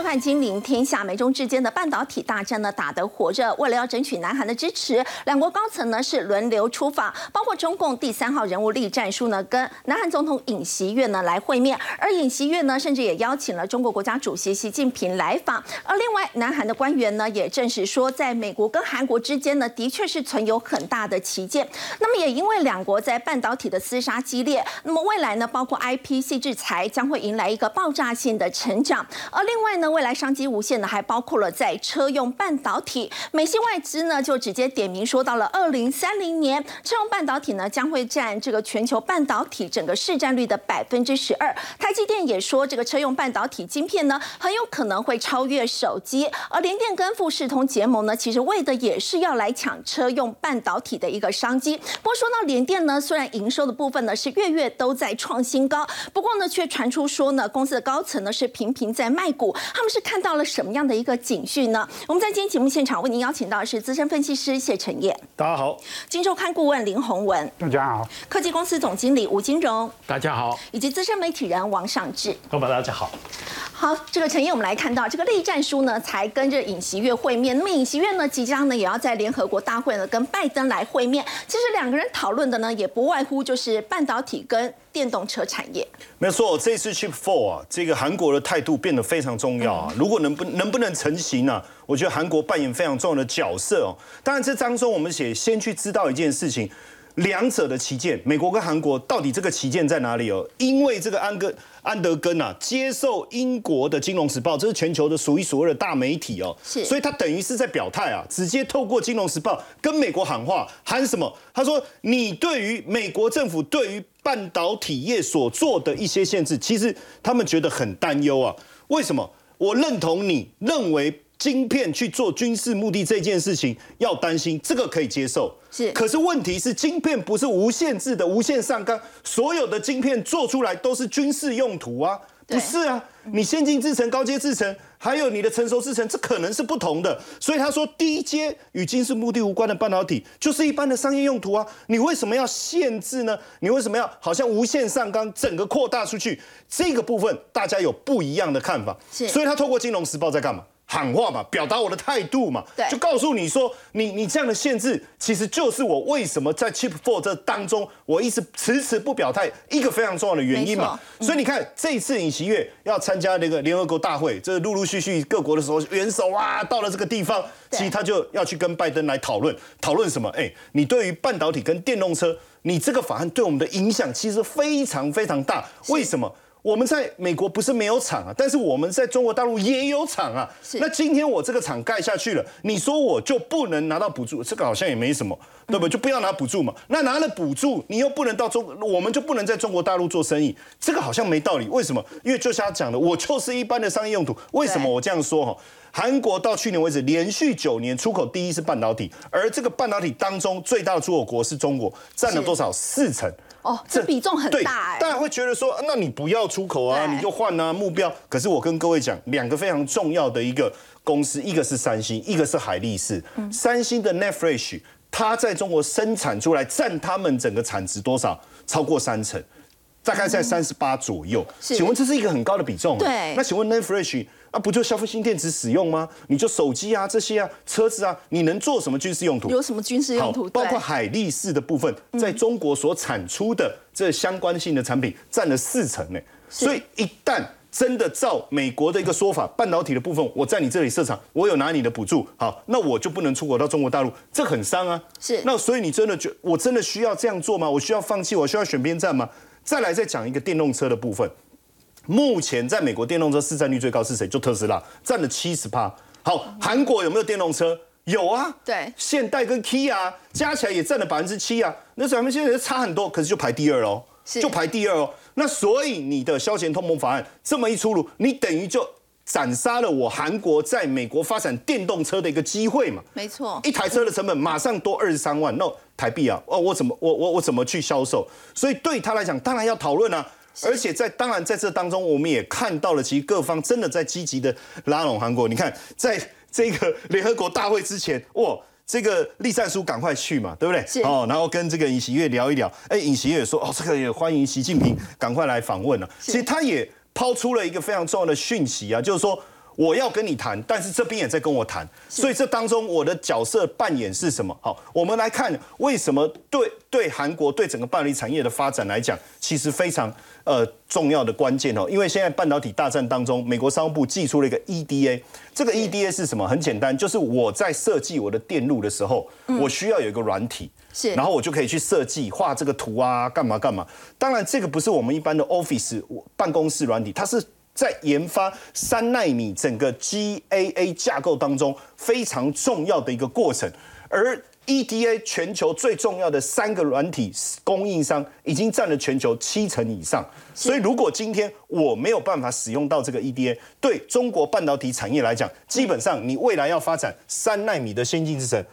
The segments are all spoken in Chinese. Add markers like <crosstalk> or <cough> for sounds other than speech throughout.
收看《金陵天下》，美中之间的半导体大战呢打得火热。为了要争取南韩的支持，两国高层呢是轮流出访，包括中共第三号人物栗战书呢跟南韩总统尹锡悦呢来会面，而尹锡悦呢甚至也邀请了中国国家主席习近平来访。而另外，南韩的官员呢也证实说，在美国跟韩国之间呢的确是存有很大的旗舰。那么也因为两国在半导体的厮杀激烈，那么未来呢包括 IP 系制裁将会迎来一个爆炸性的成长。而另外呢，未来商机无限呢还包括了在车用半导体。美系外资呢就直接点名说，到了二零三零年，车用半导体呢将会占这个全球半导体整个市占率的百分之十二。台积电也说，这个车用半导体晶片呢很有可能会超越手机。而联电跟富士通结盟呢，其实为的也是要来抢车用半导体的一个商机。不过说到联电呢，虽然营收的部分呢是月月都在创新高，不过呢却传出说呢，公司的高层呢是频频在卖股。他们是看到了什么样的一个警讯呢？我们在今天节目现场为您邀请到的是资深分析师谢晨业，大家好；金周刊顾问林宏文，大家好；科技公司总经理吴金荣，大家好；以及资深媒体人王尚志，各位大家好。好，这个陈业我们来看到这个栗战书呢，才跟着尹锡悦会面。那么尹锡悦呢，即将呢也要在联合国大会呢跟拜登来会面。其实两个人讨论的呢，也不外乎就是半导体跟电动车产业。没有错，这次 Chip Four 啊，这个韩国的态度变得非常重要啊。如果能不能不能成型呢？我觉得韩国扮演非常重要的角色哦。当然，这当中我们写先去知道一件事情。两者的旗舰，美国跟韩国到底这个旗舰在哪里哦？因为这个安哥安德根啊，接受英国的《金融时报》，这是全球的数一数二的大媒体哦，是，所以他等于是在表态啊，直接透过《金融时报》跟美国喊话，喊什么？他说：“你对于美国政府对于半导体业所做的一些限制，其实他们觉得很担忧啊。为什么？我认同你认为。”晶片去做军事目的这件事情要担心，这个可以接受。是，可是问题是晶片不是无限制的、无限上纲，所有的晶片做出来都是军事用途啊？不是啊，你先进制程、高阶制程，还有你的成熟制程，这可能是不同的。所以他说，低阶与军事目的无关的半导体就是一般的商业用途啊。你为什么要限制呢？你为什么要好像无限上纲，整个扩大出去？这个部分大家有不一样的看法。是，所以他透过《金融时报》在干嘛？喊话嘛，表达我的态度嘛，就告诉你说，你你这样的限制，其实就是我为什么在 Chip Four 这当中，我一直迟迟不表态一个非常重要的原因嘛。所以你看，这一次尹锡悦要参加那个联合国大会，这陆陆续续各国的时候元首啊，到了这个地方，其实他就要去跟拜登来讨论，讨论什么？哎，你对于半导体跟电动车，你这个法案对我们的影响其实非常非常大，为什么？我们在美国不是没有厂啊，但是我们在中国大陆也有厂啊。那今天我这个厂盖下去了，你说我就不能拿到补助？这个好像也没什么，对不对？就不要拿补助嘛。那拿了补助，你又不能到中，我们就不能在中国大陆做生意？这个好像没道理。为什么？因为就像他讲的，我就是一般的商业用途。为什么我这样说？哈，韩国到去年为止连续九年出口第一是半导体，而这个半导体当中最大的出口国是中国，占了多少？四成。哦，这比重很大哎！大家会觉得说，那你不要出口啊，你就换啊目标。可是我跟各位讲，两个非常重要的一个公司，一个是三星，一个是海力士。三星的 Netfresh，它在中国生产出来占他们整个产值多少？超过三成，大概在三十八左右。请问这是一个很高的比重？对。那请问 Netfresh？啊，不就消费性电子使用吗？你就手机啊，这些啊，车子啊，你能做什么军事用途？有什么军事用途？包括海力士的部分，在中国所产出的这相关性的产品占了四成呢。所以一旦真的照美国的一个说法，半导体的部分我在你这里设厂，我有拿你的补助，好，那我就不能出口到中国大陆，这很伤啊。是。那所以你真的觉我真的需要这样做吗？我需要放弃？我需要选边站吗？再来再讲一个电动车的部分。目前在美国电动车市占率最高是谁？就特斯拉，占了七十趴。好，韩国有没有电动车？有啊，对，现代跟 Kia 加起来也占了百分之七啊。那咱们现在差很多，可是就排第二哦，就排第二哦。那所以你的消遣通膨法案这么一出炉，你等于就斩杀了我韩国在美国发展电动车的一个机会嘛？没错，一台车的成本马上多二十三万，那台币啊，哦，我怎么我我我怎么去销售？所以对他来讲，当然要讨论啊。而且在当然在这当中，我们也看到了，其实各方真的在积极的拉拢韩国。你看，在这个联合国大会之前，哇，这个栗战书赶快去嘛，对不对？是哦，然后跟这个尹锡悦聊一聊。哎，尹锡悦说，哦，这个也欢迎习近平赶快来访问了。其实他也抛出了一个非常重要的讯息啊，就是说我要跟你谈，但是这边也在跟我谈，所以这当中我的角色扮演是什么？好，我们来看为什么对对韩国对整个半导体产业的发展来讲，其实非常呃重要的关键哦。因为现在半导体大战当中，美国商务部寄出了一个 EDA，这个 EDA 是什么？很简单，就是我在设计我的电路的时候，我需要有一个软体，是，然后我就可以去设计画这个图啊，干嘛干嘛。当然，这个不是我们一般的 Office 办公室软体，它是。在研发三纳米整个 GAA 架构当中非常重要的一个过程，而 EDA 全球最重要的三个软体供应商已经占了全球七成以上，所以如果今天我没有办法使用到这个 EDA，对中国半导体产业来讲，基本上你未来要发展三纳米的先进制程，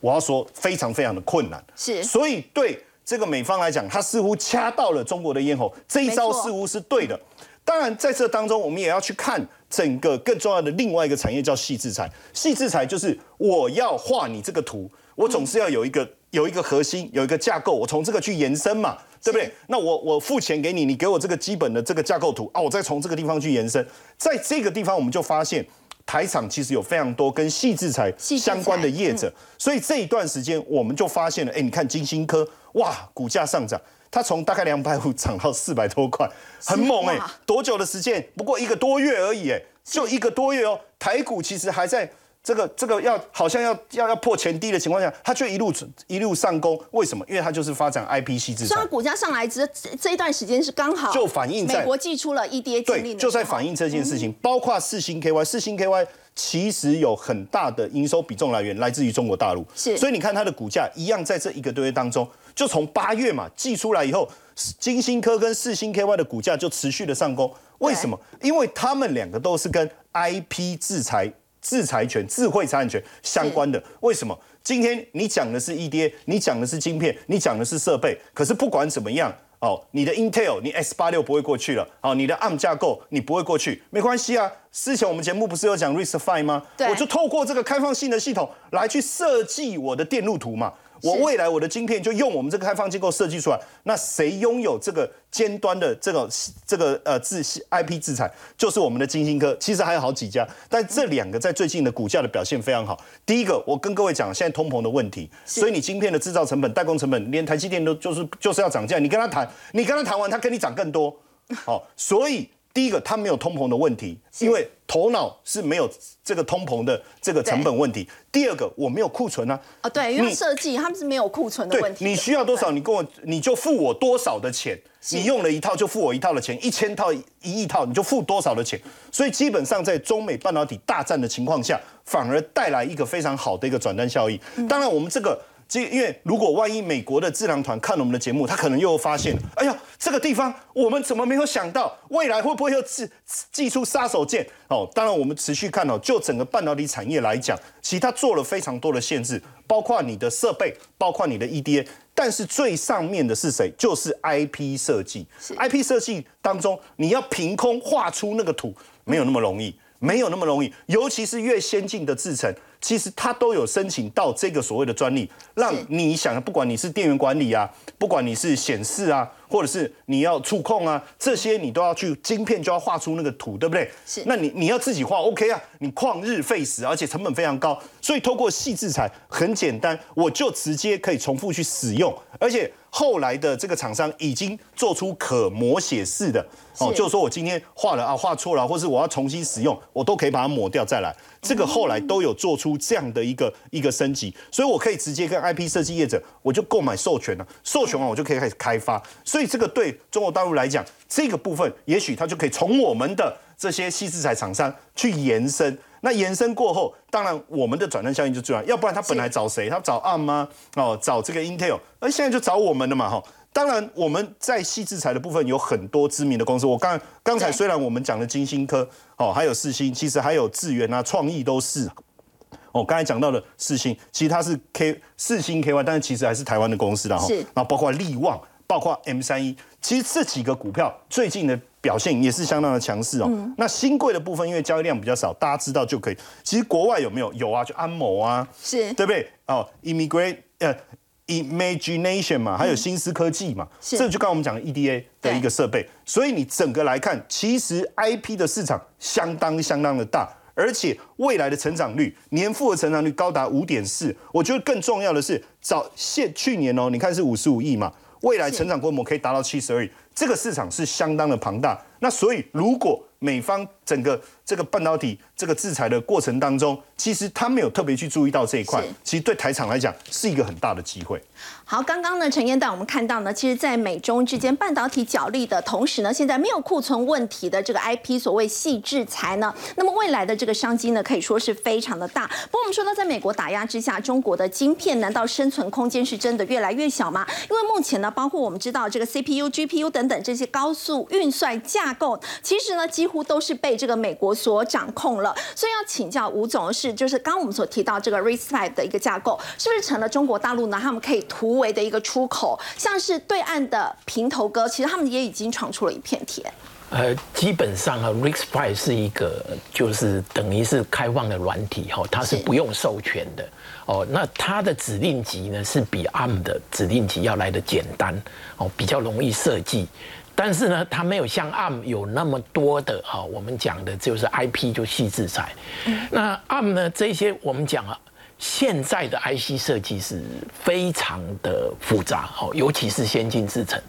我要说非常非常的困难。是，所以对这个美方来讲，他似乎掐到了中国的咽喉，这一招似乎是对的。当然，在这当中，我们也要去看整个更重要的另外一个产业，叫细制裁。细制裁就是我要画你这个图，我总是要有一个有一个核心，有一个架构，我从这个去延伸嘛，对不对？那我我付钱给你，你给我这个基本的这个架构图啊，我再从这个地方去延伸。在这个地方，我们就发现台场其实有非常多跟细制材相关的业者，所以这一段时间我们就发现了，哎，你看金星科，哇，股价上涨。它从大概两百五涨到四百多块，很猛哎！多久的时间？不过一个多月而已哎，就一个多月哦。台股其实还在这个这个要好像要要要破前低的情况下，它却一路一路上攻。为什么？因为它就是发展 IP 系制。所以股价上来之这一段时间是刚好就反映在美国寄出了 EDA 对，就在反映这件事情。包括四星 KY，四星 KY 其实有很大的营收比重来源来自于中国大陆，是。所以你看它的股价一样在这一个多月当中。就从八月嘛寄出来以后，金星科跟四星 KY 的股价就持续的上攻。为什么？因为他们两个都是跟 IP 制裁、制裁权、智慧财产权相关的。为什么？今天你讲的是 EDA，你讲的是晶片，你讲的是设备。可是不管怎么样，哦，你的 Intel，你 S 八六不会过去了。哦，你的 ARM 架构你不会过去，没关系啊。之前我们节目不是有讲 RISC-V 吗？我就透过这个开放性的系统来去设计我的电路图嘛。我未来我的晶片就用我们这个开放机构设计出来，那谁拥有这个尖端的这个这个呃自 IP 制裁，就是我们的金星科。其实还有好几家，但这两个在最近的股价的表现非常好。第一个，我跟各位讲，现在通膨的问题，所以你晶片的制造成本、代工成本，连台积电都就是就是要涨价。你跟他谈，你跟他谈完，他跟你涨更多。好，所以。第一个，它没有通膨的问题，因为头脑是没有这个通膨的这个成本问题。第二个，我没有库存啊。啊，对，因为设计他们是没有库存的问题。你需要多少，你跟我你就付我多少的钱。你用了一套就付我一套的钱，一千套、一亿套你就付多少的钱。所以基本上在中美半导体大战的情况下，反而带来一个非常好的一个转单效益。当然，我们这个。这因为如果万一美国的智囊团看了我们的节目，他可能又发现，哎呀，这个地方我们怎么没有想到，未来会不会又寄寄出杀手锏？哦，当然我们持续看哦，就整个半导体产业来讲，其实它做了非常多的限制，包括你的设备，包括你的 EDA，但是最上面的是谁？就是 IP 设计。IP 设计当中，你要凭空画出那个图，没有那么容易，没有那么容易，尤其是越先进的制程。其实它都有申请到这个所谓的专利，让你想，不管你是电源管理啊，不管你是显示啊，或者是你要触控啊，这些你都要去晶片就要画出那个图，对不对？是。那你你要自己画，OK 啊？你旷日费时，而且成本非常高，所以透过细制裁很简单，我就直接可以重复去使用，而且后来的这个厂商已经做出可磨写式的哦，就是说我今天画了啊，画错了，或是我要重新使用，我都可以把它抹掉再来。这个后来都有做出这样的一个一个升级，所以我可以直接跟 IP 设计业者，我就购买授权了，授权完我就可以开始开发。所以这个对中国大陆来讲，这个部分也许它就可以从我们的这些细制材厂商去延伸。那延伸过后，当然我们的转单效应就重要，要不然他本来找谁？他找 ARM 吗？哦，找这个 Intel，而现在就找我们了嘛，哈。当然，我们在细制裁的部分有很多知名的公司。我刚刚才虽然我们讲的金星科哦，还有四星，其实还有智源啊、创意都是。哦，刚才讲到的四星，其实它是 K 四星 KY，但是其实还是台湾的公司的哈。是。然后包括力旺，包括 M 三一，其实这几个股票最近的表现也是相当的强势哦。那新贵的部分，因为交易量比较少，大家知道就可以。其实国外有没有？有啊，就安某啊，是对不对？哦，Immigrate 呃。Imagination 嘛，还有新思科技嘛，这就刚我们讲的 EDA 的一个设备，所以你整个来看，其实 IP 的市场相当相当的大，而且未来的成长率年复合成长率高达五点四。我觉得更重要的是，早现去年哦，你看是五十五亿嘛，未来成长规模可以达到七十二亿，这个市场是相当的庞大。那所以如果美方整个这个半导体这个制裁的过程当中，其实他没有特别去注意到这一块，其实对台厂来讲是一个很大的机会。好，刚刚呢，陈彦带我们看到呢，其实，在美中之间半导体角力的同时呢，现在没有库存问题的这个 IP 所谓细制裁呢，那么未来的这个商机呢，可以说是非常的大。不过我们说呢，在美国打压之下，中国的晶片难道生存空间是真的越来越小吗？因为目前呢，包括我们知道这个 CPU、GPU 等等这些高速运算架构，其实呢，几乎都是被这个美国所掌控了。所以要请教吴总的是，就是刚我们所提到这个 RISC-V 的一个架构，是不是成了中国大陆呢？他们可以突围的一个出口，像是对岸的平头哥，其实他们也已经闯出了一片天。呃，基本上啊，RISC-V 是一个就是等于是开放的软体哈，它是不用授权的哦。那它的指令集呢是比 ARM 的指令集要来的简单哦，比较容易设计。但是呢，它没有像 ARM 有那么多的哈，我们讲的就是 IP 就细制裁。那 ARM 呢，这些我们讲啊。现在的 IC 设计是非常的复杂，哦，尤其是先进制程，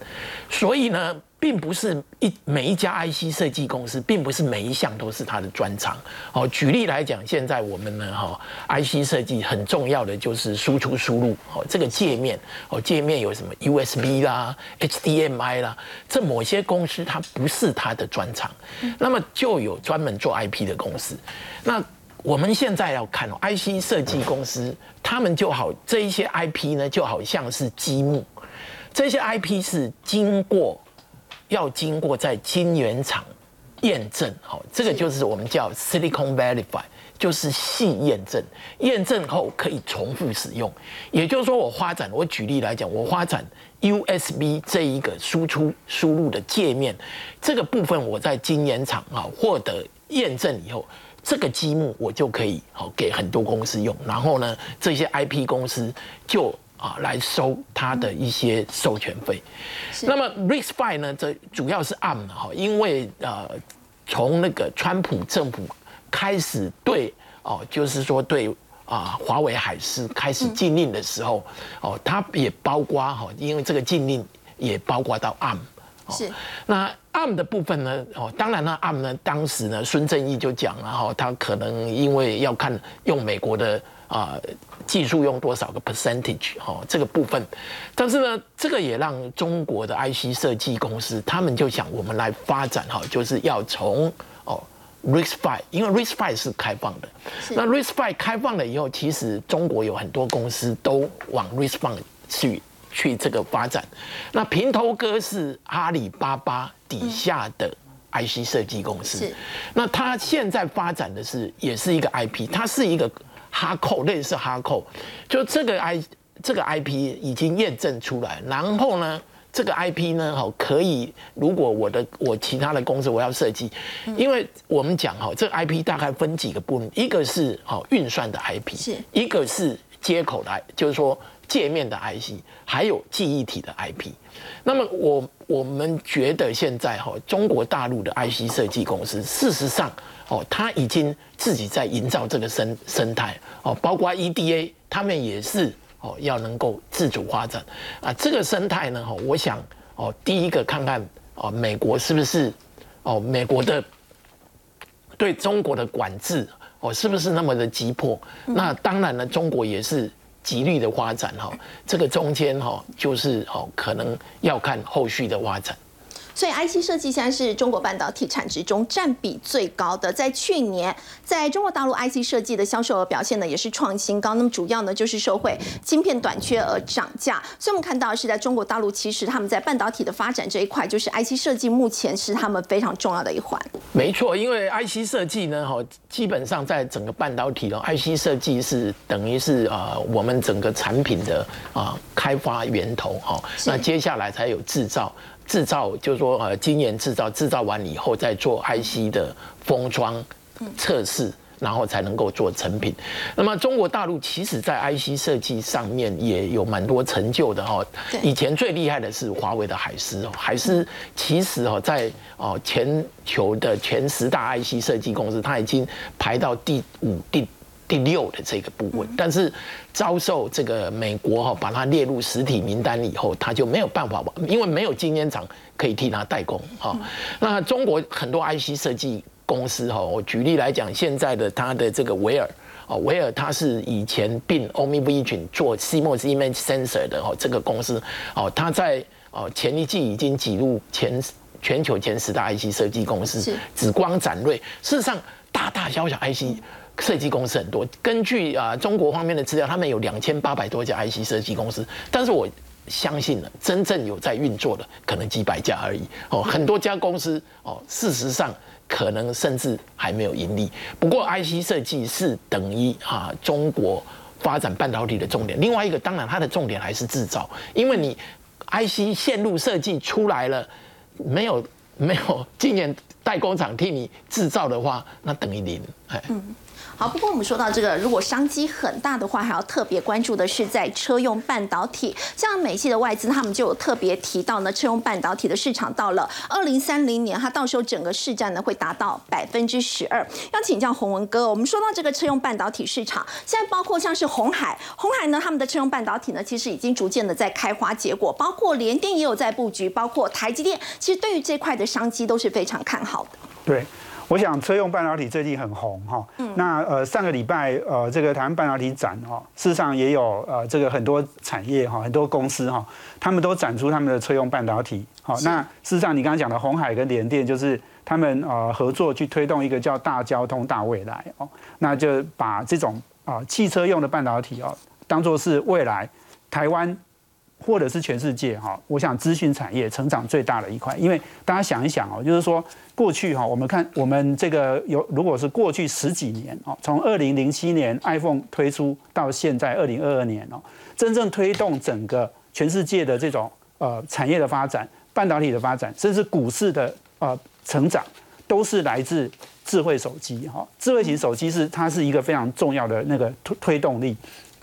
所以呢，并不是一每一家 IC 设计公司，并不是每一项都是它的专长。哦，举例来讲，现在我们呢，哈，IC 设计很重要的就是输出输入，哦，这个界面，哦，界面有什么 USB 啦、HDMI 啦，这某些公司它不是它的专长，那么就有专门做 IP 的公司，那。我们现在要看哦，IC 设计公司，他们就好这一些 IP 呢，就好像是积木，这些 IP 是经过要经过在晶圆厂验证，好，这个就是我们叫 Silicon Verify，就是细验证，验证后可以重复使用。也就是说，我发展，我举例来讲，我发展 USB 这一个输出输入的界面，这个部分我在晶圆厂啊获得验证以后。这个积木我就可以好给很多公司用，然后呢，这些 IP 公司就啊来收它的一些授权费。那么 RISC-V 呢，这主要是 ARM 哈，因为呃从那个川普政府开始对哦，就是说对啊华为海思开始禁令的时候，哦，它也包括哈，因为这个禁令也包括到 ARM。是，那 ARM 的部分呢？哦，当然呢，ARM 呢，当时呢，孙正义就讲了哈，他可能因为要看用美国的啊技术用多少个 percentage 哈这个部分，但是呢，这个也让中国的 IC 设计公司他们就想，我们来发展哈，就是要从哦 RISC-V，因为 RISC-V 是开放的，那 RISC-V 开放了以后，其实中国有很多公司都往 RISC-V 去。去这个发展，那平头哥是阿里巴巴底下的 IC 设计公司，那他现在发展的是也是一个 IP，它是一个哈扣，类似哈扣，就这个 I 这个 IP 已经验证出来，然后呢，这个 IP 呢，好可以，如果我的我其他的公司我要设计，因为我们讲哈，这个 IP 大概分几个部分，一个是好运算的 IP，是。一个是接口的，就是说。界面的 IC，还有记忆体的 IP，那么我我们觉得现在哈，中国大陆的 IC 设计公司，事实上哦，他已经自己在营造这个生生态哦，包括 EDA，他们也是哦，要能够自主发展啊。这个生态呢，哈，我想哦，第一个看看哦，美国是不是哦，美国的对中国的管制哦，是不是那么的急迫？那当然了，中国也是。极力的发展哈，这个中间哈就是哦，可能要看后续的发展。所以，IC 设计现在是中国半导体产值中占比最高的。在去年，在中国大陆 IC 设计的销售额表现呢，也是创新高。那么，主要呢就是受惠晶片短缺而涨价。所以，我们看到是在中国大陆，其实他们在半导体的发展这一块，就是 IC 设计目前是他们非常重要的一环。没错，因为 IC 设计呢，哈，基本上在整个半导体的 IC 设计是等于是啊，我们整个产品的啊开发源头哈。那接下来才有制造。制造就是说，呃，今年制造，制造完以后再做 IC 的封装测试，然后才能够做成品。那么中国大陆其实在 IC 设计上面也有蛮多成就的哈。以前最厉害的是华为的海思哦，海思其实哦在哦全球的前十大 IC 设计公司，它已经排到第五、第第六的这个部分，但是遭受这个美国哈把它列入实体名单以后，他就没有办法因为没有晶圆厂可以替他代工哈。那中国很多 IC 设计。公司哈，我举例来讲，现在的它的这个维尔哦，维尔它是以前并 OmniVision 做 CMOS image sensor 的哦，这个公司哦，它在哦前一季已经挤入前全球前十大 IC 设计公司，紫光展锐。事实上，大大小小 IC 设计公司很多。根据啊中国方面的资料，他们有两千八百多家 IC 设计公司，但是我相信了，真正有在运作的可能几百家而已哦，很多家公司哦，事实上。可能甚至还没有盈利。不过，IC 设计是等于啊中国发展半导体的重点。另外一个，当然它的重点还是制造，因为你 IC 线路设计出来了，没有没有今年代工厂替你制造的话，那等于零。哎。好，不过我们说到这个，如果商机很大的话，还要特别关注的是在车用半导体。像美系的外资，他们就有特别提到呢，车用半导体的市场到了二零三零年，它到时候整个市占呢会达到百分之十二。要请教洪文哥，我们说到这个车用半导体市场，现在包括像是红海，红海呢他们的车用半导体呢其实已经逐渐的在开花结果，包括联电也有在布局，包括台积电，其实对于这块的商机都是非常看好的。对。我想车用半导体最近很红哈，那呃上个礼拜呃这个台湾半导体展哈，事实上也有呃这个很多产业哈，很多公司哈，他们都展出他们的车用半导体。好，那事实上你刚刚讲的红海跟联电，就是他们呃合作去推动一个叫大交通大未来哦，那就把这种啊汽车用的半导体哦，当做是未来台湾。或者是全世界哈，我想资讯产业成长最大的一块，因为大家想一想哦，就是说过去哈，我们看我们这个有，如果是过去十几年哦，从二零零七年 iPhone 推出到现在二零二二年哦，真正推动整个全世界的这种呃产业的发展、半导体的发展，甚至股市的呃成长，都是来自智慧手机哈。智慧型手机是它是一个非常重要的那个推推动力。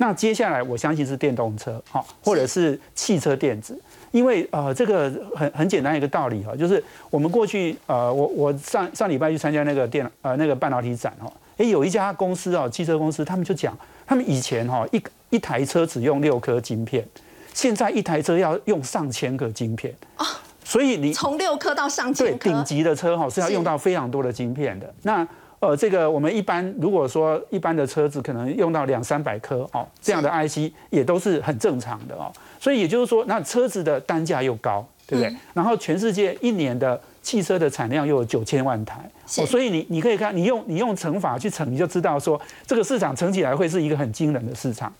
那接下来我相信是电动车，哈，或者是汽车电子，因为呃，这个很很简单一个道理哈，就是我们过去呃，我我上上礼拜去参加那个电呃那个半导体展哈，诶，有一家公司哦，汽车公司，他们就讲，他们以前哈一一台车只用六颗晶片，现在一台车要用上千个晶片。啊，所以你从六颗到上千颗，对，顶级的车哈是要用到非常多的晶片的，那。呃，这个我们一般如果说一般的车子可能用到两三百颗哦，这样的 IC 也都是很正常的哦。所以也就是说，那车子的单价又高，对不对？然后全世界一年的汽车的产量又有九千万台，所以你你可以看，你用你用乘法去乘，你就知道说这个市场乘起来会是一个很惊人的市场。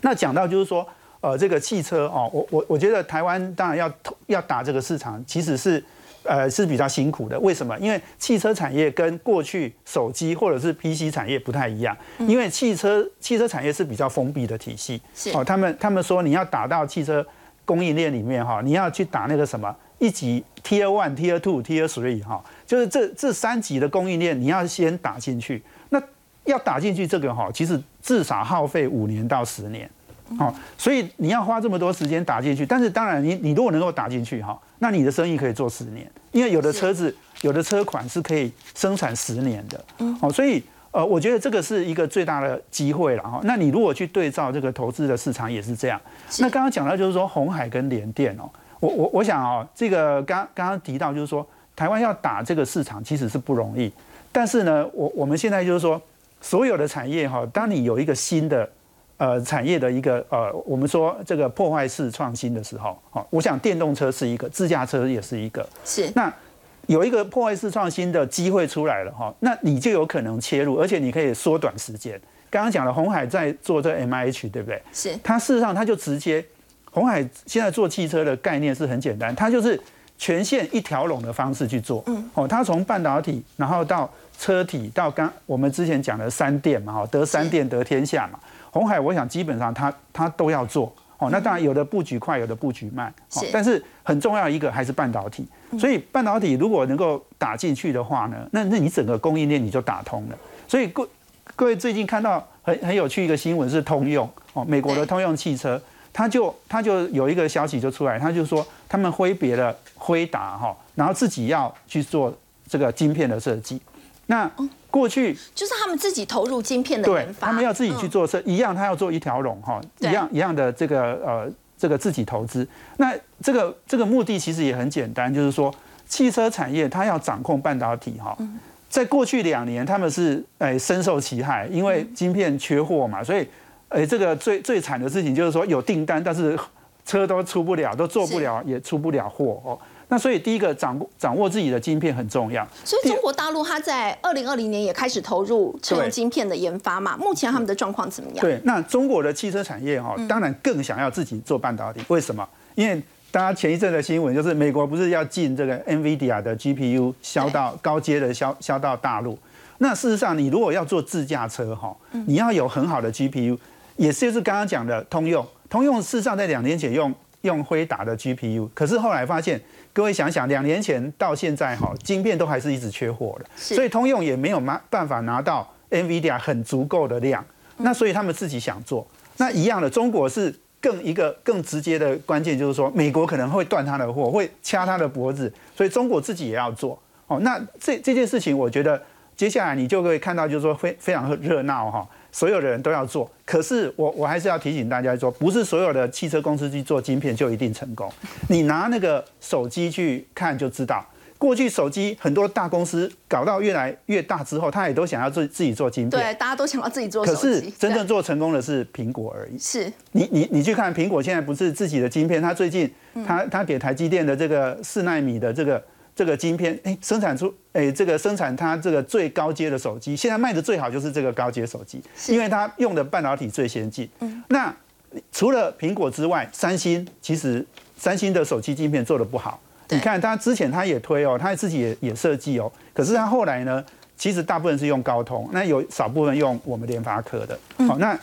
那讲到就是说，呃，这个汽车哦，我我我觉得台湾当然要要打这个市场，其实是。呃，是比较辛苦的。为什么？因为汽车产业跟过去手机或者是 PC 产业不太一样。因为汽车汽车产业是比较封闭的体系。哦，他们他们说你要打到汽车供应链里面哈，你要去打那个什么一级 Tier One、Tier Two、Tier Three 哈，就是这这三级的供应链你要先打进去。那要打进去这个哈，其实至少耗费五年到十年。好，所以你要花这么多时间打进去，但是当然，你你如果能够打进去哈，那你的生意可以做十年，因为有的车子、有的车款是可以生产十年的。嗯，好，所以呃，我觉得这个是一个最大的机会了哈。那你如果去对照这个投资的市场也是这样。那刚刚讲到就是说红海跟联电哦，我我我想哦，这个刚刚刚提到就是说台湾要打这个市场其实是不容易，但是呢，我我们现在就是说所有的产业哈，当你有一个新的。呃，产业的一个呃，我们说这个破坏式创新的时候，好，我想电动车是一个，自驾车也是一个，是。那有一个破坏式创新的机会出来了哈，那你就有可能切入，而且你可以缩短时间。刚刚讲了，红海在做这 M I H，对不对？是。它事实上，它就直接，红海现在做汽车的概念是很简单，它就是全线一条龙的方式去做。嗯。哦，它从半导体，然后到车体，到刚我们之前讲的三电嘛，哈，得三电得天下嘛。红海，我想基本上它它都要做哦。那当然有的布局快，有的布局慢。但是很重要一个还是半导体。所以半导体如果能够打进去的话呢，那那你整个供应链你就打通了。所以各各位最近看到很很有趣一个新闻是通用哦，美国的通用汽车，他就他就有一个消息就出来，他就说他们挥别了辉达哈，然后自己要去做这个晶片的设计。那过去就是他们自己投入晶片的研发，他们要自己去做设，一样他要做一条龙哈，一样一样的这个呃这个自己投资。那这个这个目的其实也很简单，就是说汽车产业它要掌控半导体哈。在过去两年，他们是诶深受其害，因为晶片缺货嘛，所以诶这个最最惨的事情就是说有订单，但是车都出不了，都做不了，也出不了货哦。那所以第一个掌掌握自己的晶片很重要。所以中国大陆它在二零二零年也开始投入车用晶片的研发嘛？目前他们的状况怎么样？对，那中国的汽车产业哈，当然更想要自己做半导体。为什么？因为大家前一阵的新闻就是美国不是要进这个 NVIDIA 的 GPU 销到高阶的销销到大陆？那事实上，你如果要做自驾车哈，你要有很好的 GPU，也是就是刚刚讲的通用。通用事实上在两年前用用辉达的 GPU，可是后来发现。各位想想，两年前到现在哈，晶片都还是一直缺货的，所以通用也没有办办法拿到 NVIDIA 很足够的量。那所以他们自己想做，那一样的，中国是更一个更直接的关键，就是说美国可能会断他的货，会掐他的脖子，所以中国自己也要做。哦，那这这件事情，我觉得接下来你就会看到，就是说非非常热闹哈。所有的人都要做，可是我我还是要提醒大家说，不是所有的汽车公司去做晶片就一定成功。你拿那个手机去看就知道，过去手机很多大公司搞到越来越大之后，他也都想要自自己做晶片。对，大家都想要自己做。可是真正做成功的是苹果而已。是。你你你去看苹果现在不是自己的晶片，他最近他他给台积电的这个四纳米的这个。这个晶片，哎，生产出，哎，这个生产它这个最高阶的手机，现在卖的最好就是这个高阶手机，因为它用的半导体最先进。嗯，那除了苹果之外，三星其实三星的手机晶片做的不好。你看它之前它也推哦，它自己也也设计哦，可是它后来呢，其实大部分是用高通，那有少部分用我们联发科的。好，那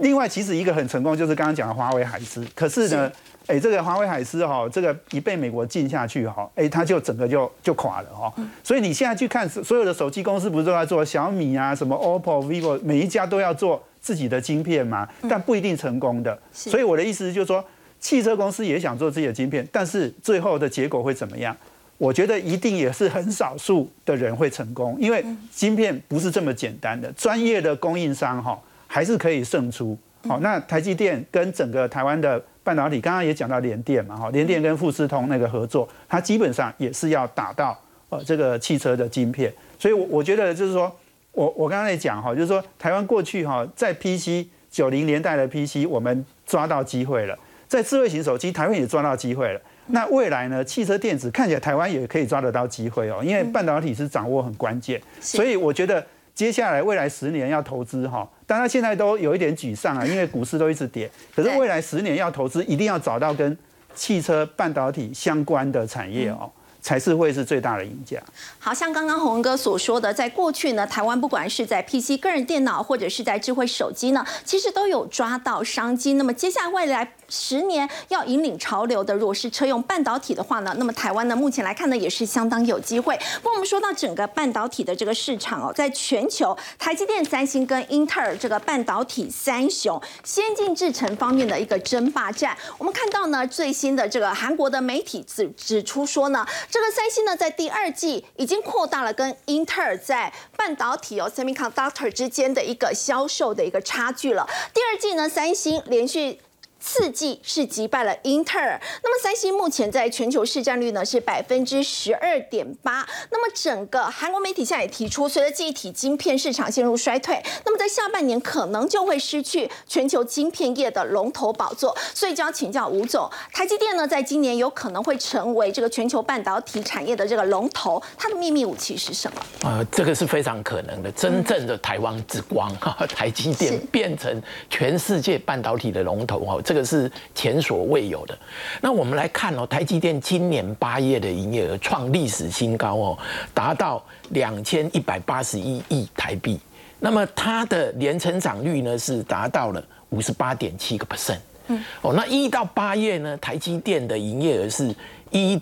另外其实一个很成功就是刚刚讲的华为海思，可是呢。哎，这个华为海思哈，这个一被美国禁下去哈，哎，它就整个就就垮了哈。所以你现在去看所有的手机公司，不是都在做小米啊、什么 OPPO、vivo，每一家都要做自己的晶片嘛，但不一定成功的。所以我的意思就是说，汽车公司也想做自己的晶片，但是最后的结果会怎么样？我觉得一定也是很少数的人会成功，因为晶片不是这么简单的，专业的供应商哈还是可以胜出。好，那台积电跟整个台湾的。半导体刚刚也讲到联电嘛，哈，联电跟富士通那个合作，它基本上也是要打到呃这个汽车的晶片，所以，我我觉得就是说，我我刚刚在讲哈，就是说台湾过去哈在 PC 九零年代的 PC 我们抓到机会了，在智慧型手机台湾也抓到机会了，那未来呢，汽车电子看起来台湾也可以抓得到机会哦，因为半导体是掌握很关键，所以我觉得。接下来未来十年要投资哈，大家现在都有一点沮丧啊，<laughs> 因为股市都一直跌。可是未来十年要投资，一定要找到跟汽车半导体相关的产业哦。才是会是最大的赢家。好像刚刚洪文哥所说的，在过去呢，台湾不管是在 PC 个人电脑或者是在智慧手机呢，其实都有抓到商机。那么接下来未来十年要引领潮流的，如果是车用半导体的话呢，那么台湾呢目前来看呢也是相当有机会。不过我们说到整个半导体的这个市场哦，在全球，台积电、三星跟英特尔这个半导体三雄先进制程方面的一个争霸战。我们看到呢最新的这个韩国的媒体指指出说呢。这个三星呢，在第二季已经扩大了跟英特尔在半导体哦 （semiconductor） 之间的一个销售的一个差距了。第二季呢，三星连续。四季是击败了英特尔，那么三星目前在全球市占率呢是百分之十二点八。那么整个韩国媒体现在也提出，随着记忆体晶片市场陷入衰退，那么在下半年可能就会失去全球晶片业的龙头宝座。所以就要请教吴总，台积电呢在今年有可能会成为这个全球半导体产业的这个龙头，它的秘密武器是什么？呃，这个是非常可能的，真正的台湾之光哈，台积电变成全世界半导体的龙头哈。这个是前所未有的。那我们来看哦，台积电今年八月的营业额创历史新高哦，达到两千一百八十一亿台币。那么它的年成长率呢是达到了五十八点七个 percent。嗯，哦，那一到八月呢，台积电的营业额是一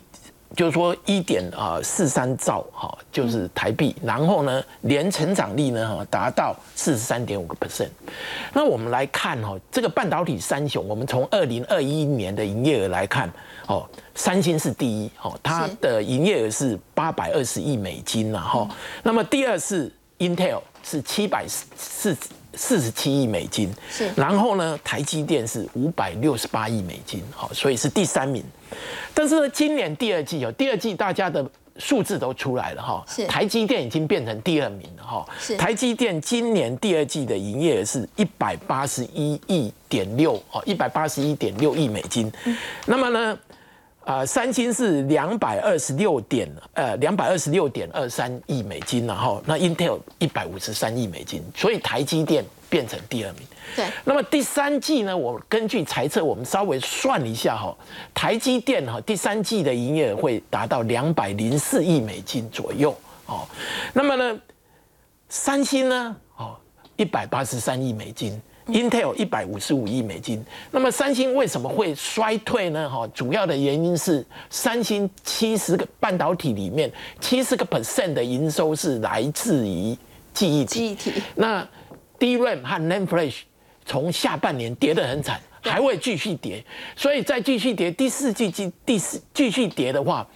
就是说一点啊四三兆哈，就是台币，然后呢，年成长率呢哈达到四十三点五个 percent。那我们来看哈，这个半导体三雄，我们从二零二一年的营业额来看，哦，三星是第一，哦，它的营业额是八百二十亿美金然后，那么第二是 Intel 是七百四四十七亿美金，是，然后呢，台积电是五百六十八亿美金，好，所以是第三名。但是呢，今年第二季哦，第二季大家的数字都出来了哈，是。台积电已经变成第二名了哈，是。台积电今年第二季的营业额是一百八十一亿点六哦，一百八十一点六亿美金，那么呢？啊，三星是两百二十六点呃两百二十六点二三亿美金，然后那 Intel 一百五十三亿美金，所以台积电变成第二名。对。那么第三季呢？我根据猜测，我们稍微算一下哈，台积电哈第三季的营业额会达到两百零四亿美金左右哦。那么呢，三星呢？哦，一百八十三亿美金。Intel 一百五十五亿美金，那么三星为什么会衰退呢？哈，主要的原因是三星七十个半导体里面七十个 percent 的营收是来自于记忆体，记忆体。那 DRAM 和 NAND Flash 从下半年跌得很惨，还会继续跌，所以再继续跌，第四季继第四继续跌的话。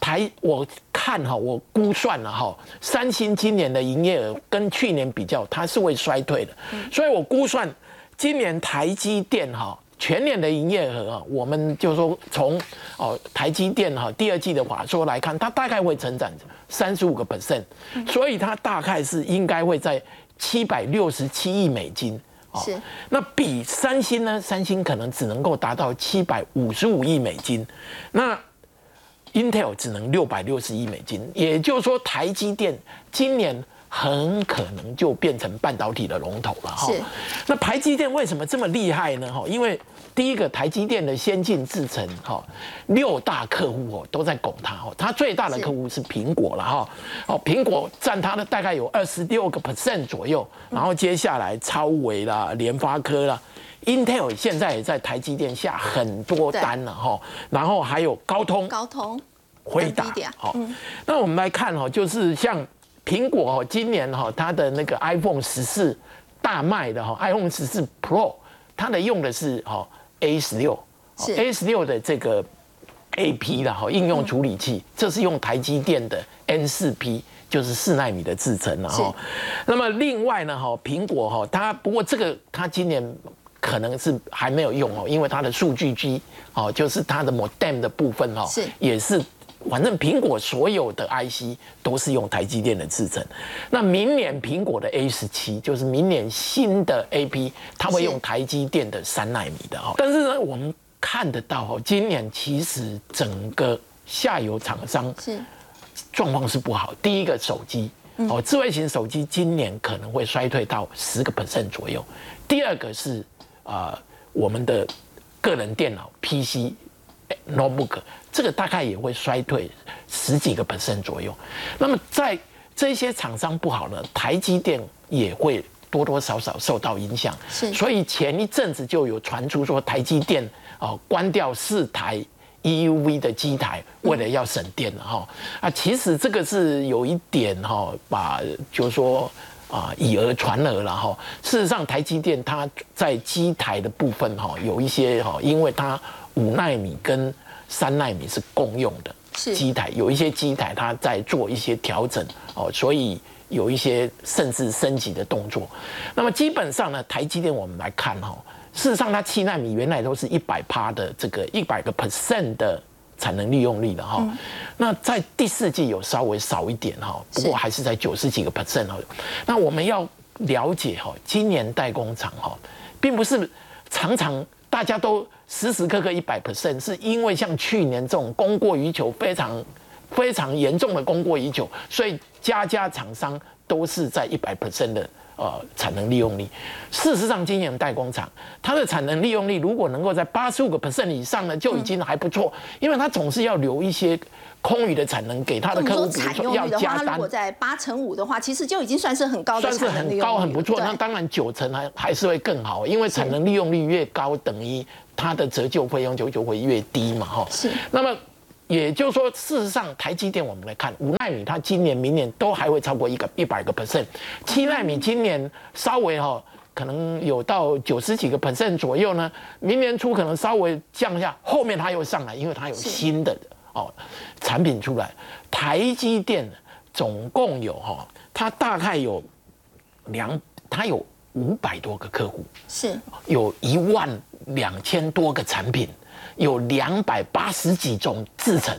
台我看哈，我估算了哈，三星今年的营业额跟去年比较，它是会衰退的，所以我估算今年台积电哈全年的营业额啊，我们就说从哦台积电哈第二季的话说来看，它大概会成长三十五个 percent，所以它大概是应该会在七百六十七亿美金是，那比三星呢，三星可能只能够达到七百五十五亿美金，那。Intel 只能六百六十亿美金，也就是说，台积电今年很可能就变成半导体的龙头了哈。那台积电为什么这么厉害呢？哈，因为第一个，台积电的先进制程哈，六大客户哦都在拱它哦，它最大的客户是苹果了哈。哦，苹果占它的大概有二十六个 percent 左右，然后接下来超微啦、联发科啦。Intel 现在也在台积电下很多单了哈，然后还有高通、高通、回答好。那我们来看哈，就是像苹果今年哈，它的那个 iPhone 十四大卖的哈，iPhone 十四 Pro，它的用的是哈 A 十六，A 十六的这个 AP 的哈应用处理器，这是用台积电的 N 四 P，就是四纳米的制程了哈。那么另外呢哈，苹果哈，它不过这个它今年。可能是还没有用哦，因为它的数据机哦，就是它的 modem 的部分哦，是也是，反正苹果所有的 IC 都是用台积电的制成。那明年苹果的 A 十七，就是明年新的 AP，它会用台积电的三纳米的哦。但是呢，我们看得到哦，今年其实整个下游厂商是状况是不好。第一个手机哦，智慧型手机今年可能会衰退到十个 percent 左右。第二个是啊，我们的个人电脑 PC notebook 这个大概也会衰退十几个 percent 左右。那么在这些厂商不好呢，台积电也会多多少少受到影响。是，所以前一阵子就有传出说台积电哦关掉四台 EUV 的机台，为了要省电了哈。啊，其实这个是有一点哈，把就是说。啊，以讹传讹了哈。事实上，台积电它在机台的部分哈，有一些哈，因为它五纳米跟三纳米是共用的机台，有一些机台它在做一些调整哦，所以有一些甚至升级的动作。那么基本上呢，台积电我们来看哈，事实上它七纳米原来都是一百趴的这个一百个 percent 的。产能利用率的哈，那在第四季有稍微少一点哈，不过还是在九十几个 percent 哦。那我们要了解哈，今年代工厂哈，并不是常常大家都时时刻刻一百 percent，是因为像去年这种供过于求非常非常严重的供过于求，所以家家厂商都是在一百 percent 的。呃，产能利用率，事实上，今年代工厂它的产能利用率如果能够在八十五个 percent 以上呢，就已经还不错，因为它总是要留一些空余的产能给它的客户，比如说要加单。如果在八成五的话，其实就已经算是很高的算是很高很不错。那当然九成还还是会更好，因为产能利用率越高，等于它的折旧费用就就会越低嘛，哈。是。那么也就是说，事实上，台积电我们来看，五纳米它今年、明年都还会超过一个一百个 percent，七纳米今年稍微哈可能有到九十几个 percent 左右呢，明年初可能稍微降一下，后面它又上来，因为它有新的哦产品出来。台积电总共有哈，它大概有两，它有五百多个客户，是有一万两千多个产品。有两百八十几种制成，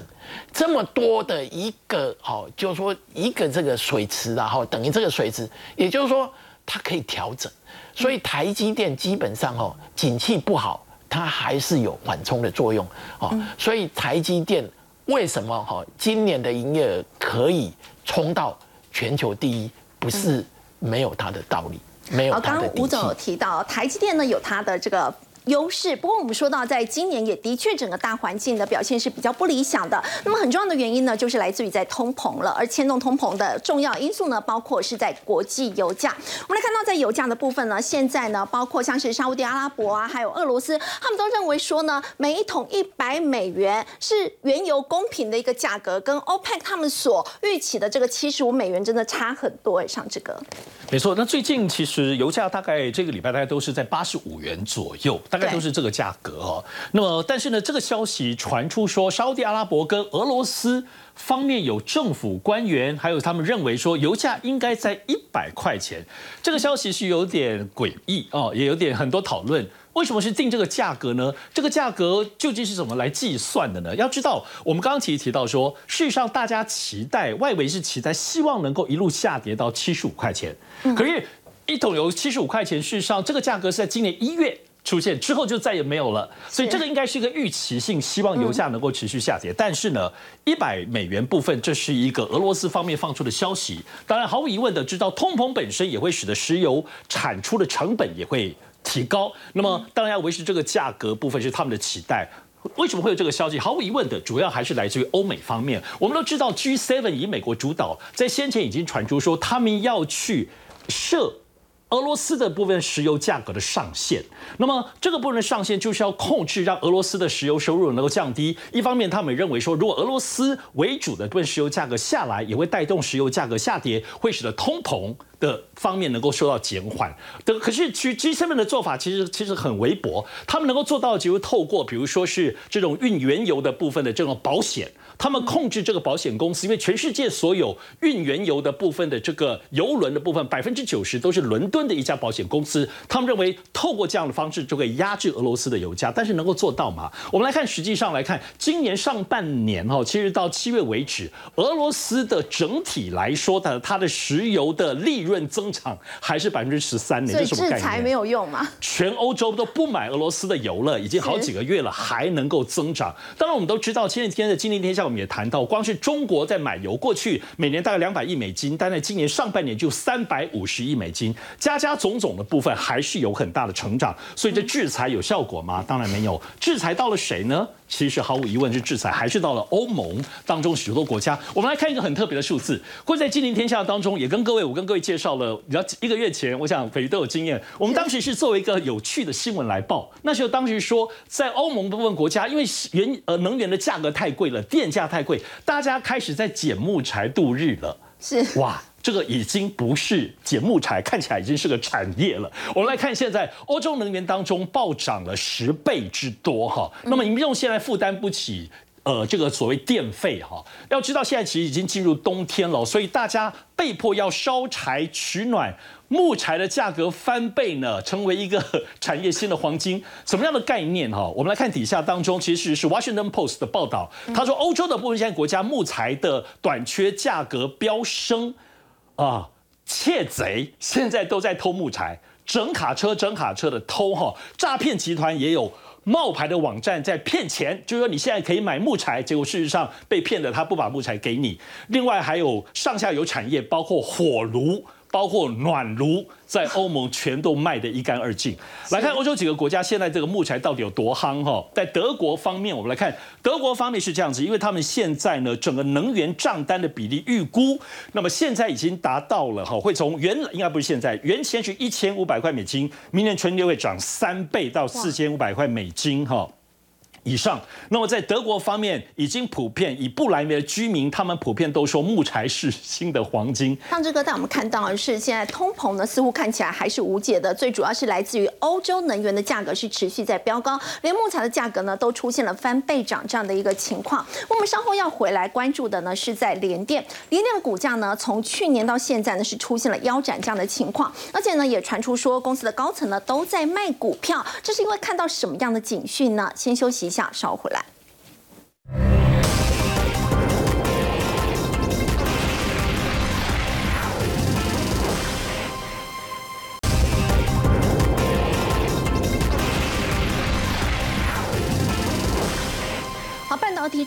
这么多的一个哦，就是说一个这个水池啊，哈，等于这个水池，也就是说它可以调整，所以台积电基本上哦，景气不好，它还是有缓冲的作用哦。所以台积电为什么哈今年的营业额可以冲到全球第一，不是没有它的道理，没有刚刚吴总有提到台积电呢，有它的这个。优势。不过我们说到，在今年也的确整个大环境的表现是比较不理想的。那么很重要的原因呢，就是来自于在通膨了。而牵动通膨的重要因素呢，包括是在国际油价。我们来看到，在油价的部分呢，现在呢，包括像是沙地阿拉伯啊，还有俄罗斯，他们都认为说呢，每一桶一百美元是原油公平的一个价格，跟 OPEC 他们所预期的这个七十五美元真的差很多。上这个，没错。那最近其实油价大概这个礼拜大概都是在八十五元左右。概都是这个价格哦。那么，但是呢，这个消息传出说，沙特阿拉伯跟俄罗斯方面有政府官员，还有他们认为说，油价应该在一百块钱。这个消息是有点诡异哦，也有点很多讨论。为什么是定这个价格呢？这个价格究竟是怎么来计算的呢？要知道，我们刚刚其实提到说，事实上大家期待外围是期待，希望能够一路下跌到七十五块钱。可是。一桶油七十五块钱，事实上这个价格是在今年一月出现之后就再也没有了，所以这个应该是一个预期性，希望油价能够持续下跌。但是呢，一百美元部分，这是一个俄罗斯方面放出的消息。当然，毫无疑问的知道，通膨本身也会使得石油产出的成本也会提高。那么，当然要维持这个价格部分是他们的期待。为什么会有这个消息？毫无疑问的，主要还是来自于欧美方面。我们都知道，G7 以美国主导，在先前已经传出说他们要去设。俄罗斯的部分石油价格的上限，那么这个部分的上限就是要控制，让俄罗斯的石油收入能够降低。一方面，他们认为说，如果俄罗斯为主的部分石油价格下来，也会带动石油价格下跌，会使得通膨的方面能够受到减缓。的可是，其实 G7 的做法其实其实很微薄，他们能够做到，就是透过比如说是这种运原油的部分的这种保险。他们控制这个保险公司，因为全世界所有运原油的部分的这个油轮的部分，百分之九十都是伦敦的一家保险公司。他们认为透过这样的方式就可以压制俄罗斯的油价，但是能够做到吗？我们来看，实际上来看，今年上半年哈，其实到七月为止，俄罗斯的整体来说的它的石油的利润润增长还是百分之十三年，这什么概念？制裁没有用吗？全欧洲都不买俄罗斯的油了，已经好几个月了，还能够增长。当然，我们都知道前几天的《今天天下》。我们也谈到，光是中国在买油，过去每年大概两百亿美金，但在今年上半年就三百五十亿美金，加加总总的部分还是有很大的成长。所以这制裁有效果吗？当然没有。制裁到了谁呢？其实毫无疑问是制裁，还是到了欧盟当中许多国家。我们来看一个很特别的数字，会在《金陵天下》当中也跟各位，我跟各位介绍了，你知道一个月前，我想斐鱼都有经验。我们当时是作为一个有趣的新闻来报，那时候当时说，在欧盟部分国家，因为原呃能源的价格太贵了，电价太贵，大家开始在捡木材度日了。是哇。这个已经不是捡木材，看起来已经是个产业了。我们来看，现在欧洲能源当中暴涨了十倍之多哈。那么民众现在负担不起，呃，这个所谓电费哈。要知道，现在其实已经进入冬天了，所以大家被迫要烧柴取暖，木材的价格翻倍呢，成为一个 <laughs> 产业新的黄金。什么样的概念哈？我们来看底下当中，其实是 Washington Post 的报道，他说欧洲的部分现在国家木材的短缺，价格飙升。啊！窃贼现在都在偷木材，整卡车、整卡车的偷哈。诈骗集团也有冒牌的网站在骗钱，就是说你现在可以买木材，结果事实上被骗的，他不把木材给你。另外还有上下游产业，包括火炉。包括暖炉在欧盟全都卖得一干二净。来看欧洲几个国家现在这个木材到底有多夯哈？在德国方面，我们来看德国方面是这样子，因为他们现在呢整个能源账单的比例预估，那么现在已经达到了哈，会从原应该不是现在，原先是一千五百块美金，明年春天会涨三倍到四千五百块美金哈。以上。那么在德国方面，已经普遍以布莱梅的居民，他们普遍都说木材是新的黄金。汤志哥带我们看到的是，现在通膨呢似乎看起来还是无解的，最主要是来自于欧洲能源的价格是持续在飙高，连木材的价格呢都出现了翻倍涨这样的一个情况。我们稍后要回来关注的呢是在联电，联电的股价呢从去年到现在呢是出现了腰斩这样的情况，而且呢也传出说公司的高层呢都在卖股票，这是因为看到什么样的警讯呢？先休息一下，稍后回来。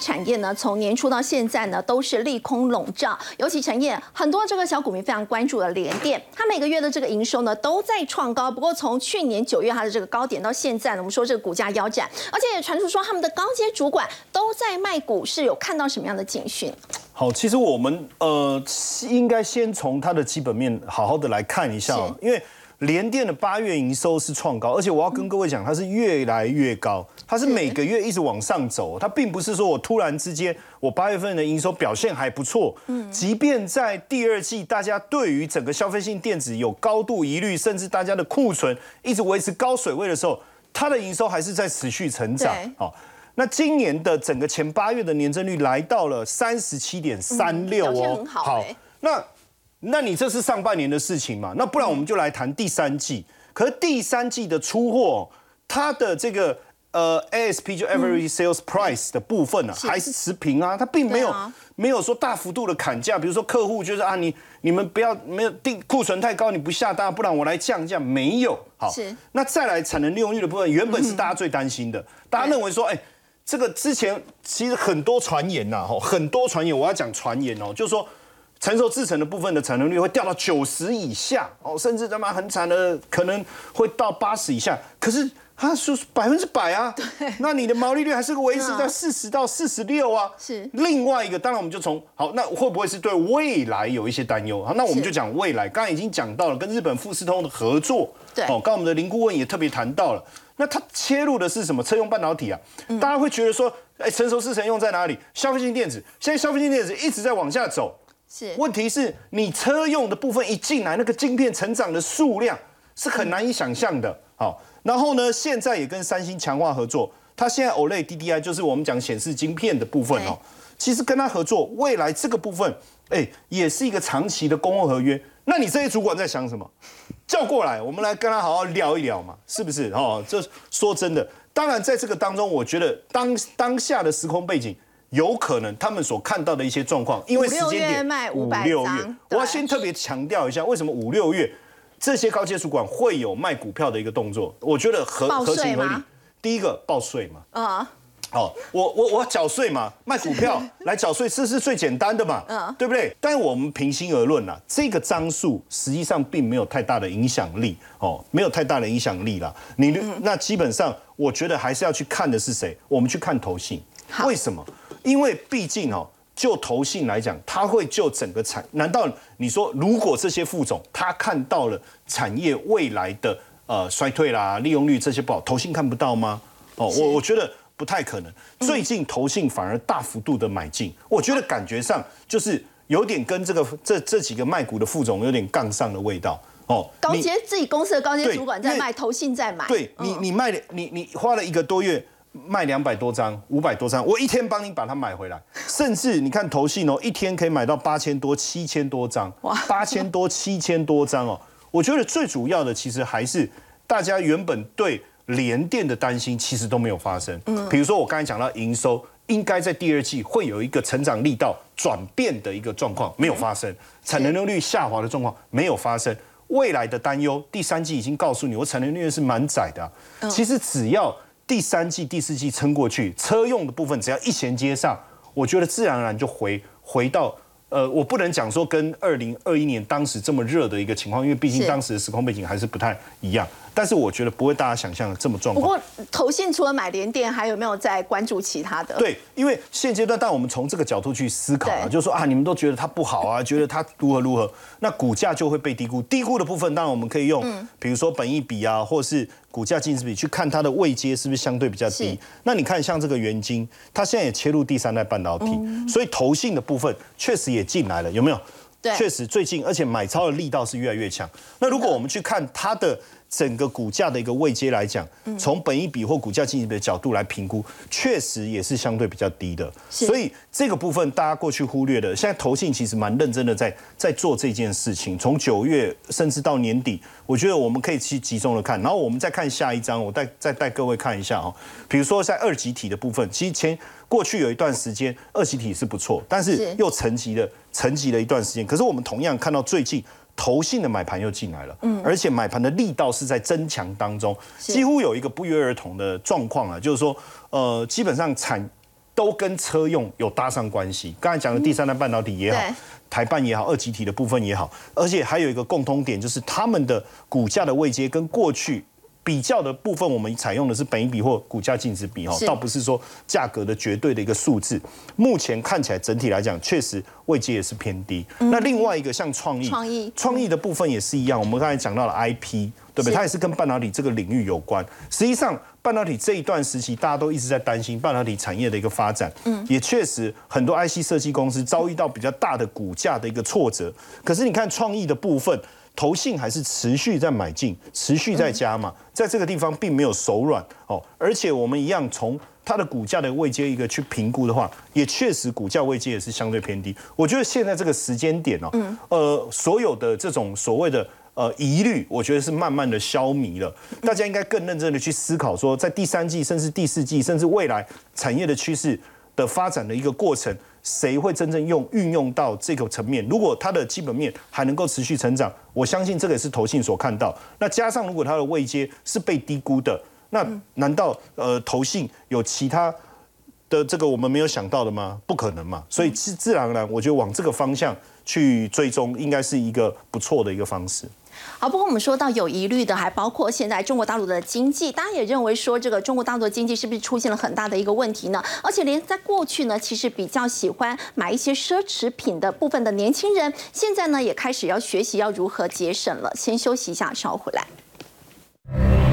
产业呢，从年初到现在呢，都是利空笼罩。尤其产业很多这个小股民非常关注的联电，它每个月的这个营收呢都在创高。不过从去年九月它的这个高点。到现在，我们说这个股价腰斩，而且也传出说他们的高阶主管都在卖股，是有看到什么样的警讯？好，其实我们呃应该先从它的基本面好好的来看一下，因为联电的八月营收是创高，而且我要跟各位讲，它是越来越高，它是每个月一直往上走，它并不是说我突然之间我八月份的营收表现还不错，嗯，即便在第二季大家对于整个消费性电子有高度疑虑，甚至大家的库存一直维持高水位的时候，它的营收还是在持续成长，好。那今年的整个前八月的年增率来到了三十七点三六哦，好，那那你这是上半年的事情嘛？那不然我们就来谈第三季。可是第三季的出货，它的这个呃 ASP 就 Average Sales Price 的部分呢，还是持平啊，它并没有没有说大幅度的砍价。比如说客户就是啊，你你们不要没有定库存太高，你不下单，不然我来降价，没有。好，那再来产能利用率的部分，原本是大家最担心的，大家认为说，哎。这个之前其实很多传言呐，吼，很多传言，我要讲传言哦，就是说成熟制成的部分的产能率会掉到九十以下，哦，甚至他妈很惨的可能会到八十以下。可是他说百分之百啊，对，那你的毛利率还是个维持在四十到四十六啊。是。另外一个，当然我们就从好，那会不会是对未来有一些担忧？好，那我们就讲未来。刚刚已经讲到了跟日本富士通的合作，对，哦，刚刚我们的林顾问也特别谈到了。那它切入的是什么？车用半导体啊，大家会觉得说，哎，成熟制程用在哪里？消费性电子，现在消费性电子一直在往下走。是，问题是你车用的部分一进来，那个晶片成长的数量是很难以想象的。好，然后呢，现在也跟三星强化合作，它现在 OLED DDI 就是我们讲显示晶片的部分哦。其实跟他合作，未来这个部分，哎，也是一个长期的公共合约。那你这些主管在想什么？叫过来，我们来跟他好好聊一聊嘛，是不是？哦，这说真的，当然在这个当中，我觉得当当下的时空背景，有可能他们所看到的一些状况，因为时间点五六月，我要先特别强调一下，为什么五六月这些高阶主管会有卖股票的一个动作？我觉得合合情合理。第一个报税嘛，啊。好，我我我缴税嘛，卖股票 <laughs> 来缴税，这是最简单的嘛，嗯，对不对？但我们平心而论啦，这个张数实际上并没有太大的影响力哦，没有太大的影响力啦。你那基本上，我觉得还是要去看的是谁？我们去看投信，为什么？因为毕竟哦，就投信来讲，他会就整个产，难道你说如果这些副总他看到了产业未来的呃衰退啦、利用率这些不好，投信看不到吗？哦，我我觉得。不太可能，最近投信反而大幅度的买进，我觉得感觉上就是有点跟这个这这几个卖股的副总有点杠上的味道哦。高阶自己公司的高阶主管在卖，投信在买。对你，你卖了你你花了一个多月卖两百多张、五百多张，我一天帮你把它买回来，<laughs> 甚至你看投信哦，一天可以买到八千多、七千多张，哇，八千多、七千多张哦。我觉得最主要的其实还是大家原本对。连电的担心其实都没有发生。嗯，比如说我刚才讲到营收，应该在第二季会有一个成长力道转变的一个状况，没有发生；产能利用率下滑的状况没有发生。未来的担忧，第三季已经告诉你，我产能利用率是蛮窄的。其实只要第三季、第四季撑过去，车用的部分只要一衔接上，我觉得自然而然就回回到。呃，我不能讲说跟二零二一年当时这么热的一个情况，因为毕竟当时的时空背景还是不太一样。但是我觉得不会大家想象的这么状况。不过投信除了买联电，还有没有在关注其他的？对，因为现阶段，但我们从这个角度去思考啊，就是说啊，你们都觉得它不好啊，<laughs> 觉得它如何如何，那股价就会被低估。低估的部分，当然我们可以用，比如说本益比啊，或是股价净值比去看它的位阶是不是相对比较低。那你看像这个元晶，它现在也切入第三代半导体，所以投信的部分确实也进来了，有没有？对，确实最近，而且买超的力道是越来越强。那如果我们去看它的。整个股价的一个位阶来讲，从本一比或股价进行的角度来评估，确实也是相对比较低的。所以这个部分大家过去忽略的，现在投信其实蛮认真的在在做这件事情。从九月甚至到年底，我觉得我们可以去集中的看。然后我们再看下一章，我带再带各位看一下哦。比如说在二级体的部分，其实前过去有一段时间二级体是不错，但是又沉寂了沉寂了一段时间。可是我们同样看到最近。投信的买盘又进来了，嗯，而且买盘的力道是在增强当中，几乎有一个不约而同的状况啊，就是说，呃，基本上产都跟车用有搭上关系。刚才讲的第三代半导体也好，台半也好，二级体的部分也好，而且还有一个共通点，就是他们的股价的位阶跟过去。比较的部分，我们采用的是本益比或股价净值比哈，倒不是说价格的绝对的一个数字。目前看起来整体来讲，确实位阶也是偏低。那另外一个像创意，创意创意的部分也是一样。我们刚才讲到了 IP，对不对？它也是跟半导体这个领域有关。实际上，半导体这一段时期，大家都一直在担心半导体产业的一个发展。嗯，也确实很多 IC 设计公司遭遇到比较大的股价的一个挫折。可是你看创意的部分。投信还是持续在买进，持续在加嘛，在这个地方并没有手软哦，而且我们一样从它的股价的位阶一个去评估的话，也确实股价位阶也是相对偏低。我觉得现在这个时间点哦，呃，所有的这种所谓的呃疑虑，我觉得是慢慢的消弭了。大家应该更认真的去思考，说在第三季，甚至第四季，甚至未来产业的趋势的发展的一个过程。谁会真正用运用到这个层面？如果它的基本面还能够持续成长，我相信这个也是投信所看到。那加上如果它的位阶是被低估的，那难道呃投信有其他的这个我们没有想到的吗？不可能嘛。所以自自然而然，我觉得往这个方向去追踪，应该是一个不错的一个方式。好，不过我们说到有疑虑的，还包括现在中国大陆的经济，大家也认为说这个中国大陆的经济是不是出现了很大的一个问题呢？而且连在过去呢，其实比较喜欢买一些奢侈品的部分的年轻人，现在呢也开始要学习要如何节省了。先休息一下，稍后回来。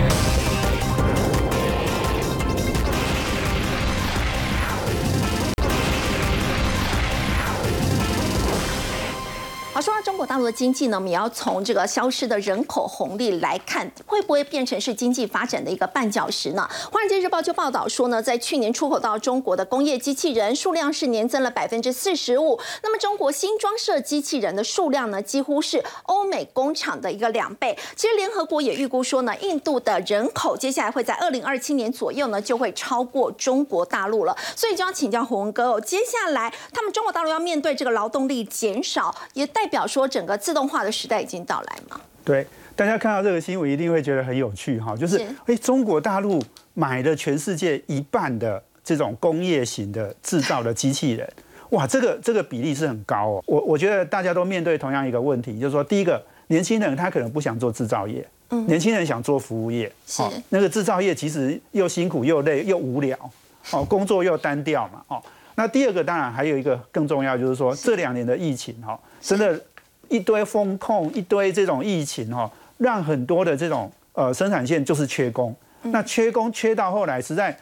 说到中国大陆的经济呢，我们也要从这个消失的人口红利来看，会不会变成是经济发展的一个绊脚石呢？《华尔街日报》就报道说呢，在去年出口到中国的工业机器人数量是年增了百分之四十五，那么中国新装设机器人的数量呢，几乎是欧美工厂的一个两倍。其实联合国也预估说呢，印度的人口接下来会在二零二七年左右呢，就会超过中国大陆了。所以就要请教洪文哥哦，接下来他们中国大陆要面对这个劳动力减少，也代表说整个自动化的时代已经到来吗？对，大家看到这个新闻一定会觉得很有趣哈，就是哎，中国大陆买了全世界一半的这种工业型的制造的机器人，哇，这个这个比例是很高哦。我我觉得大家都面对同样一个问题，就是说，第一个，年轻人他可能不想做制造业，嗯，年轻人想做服务业，是那个制造业其实又辛苦又累又无聊，哦，工作又单调嘛，哦。那第二个当然还有一个更重要，就是说这两年的疫情哈，真的，一堆风控，一堆这种疫情哈，让很多的这种呃生产线就是缺工。那缺工缺到后来，实在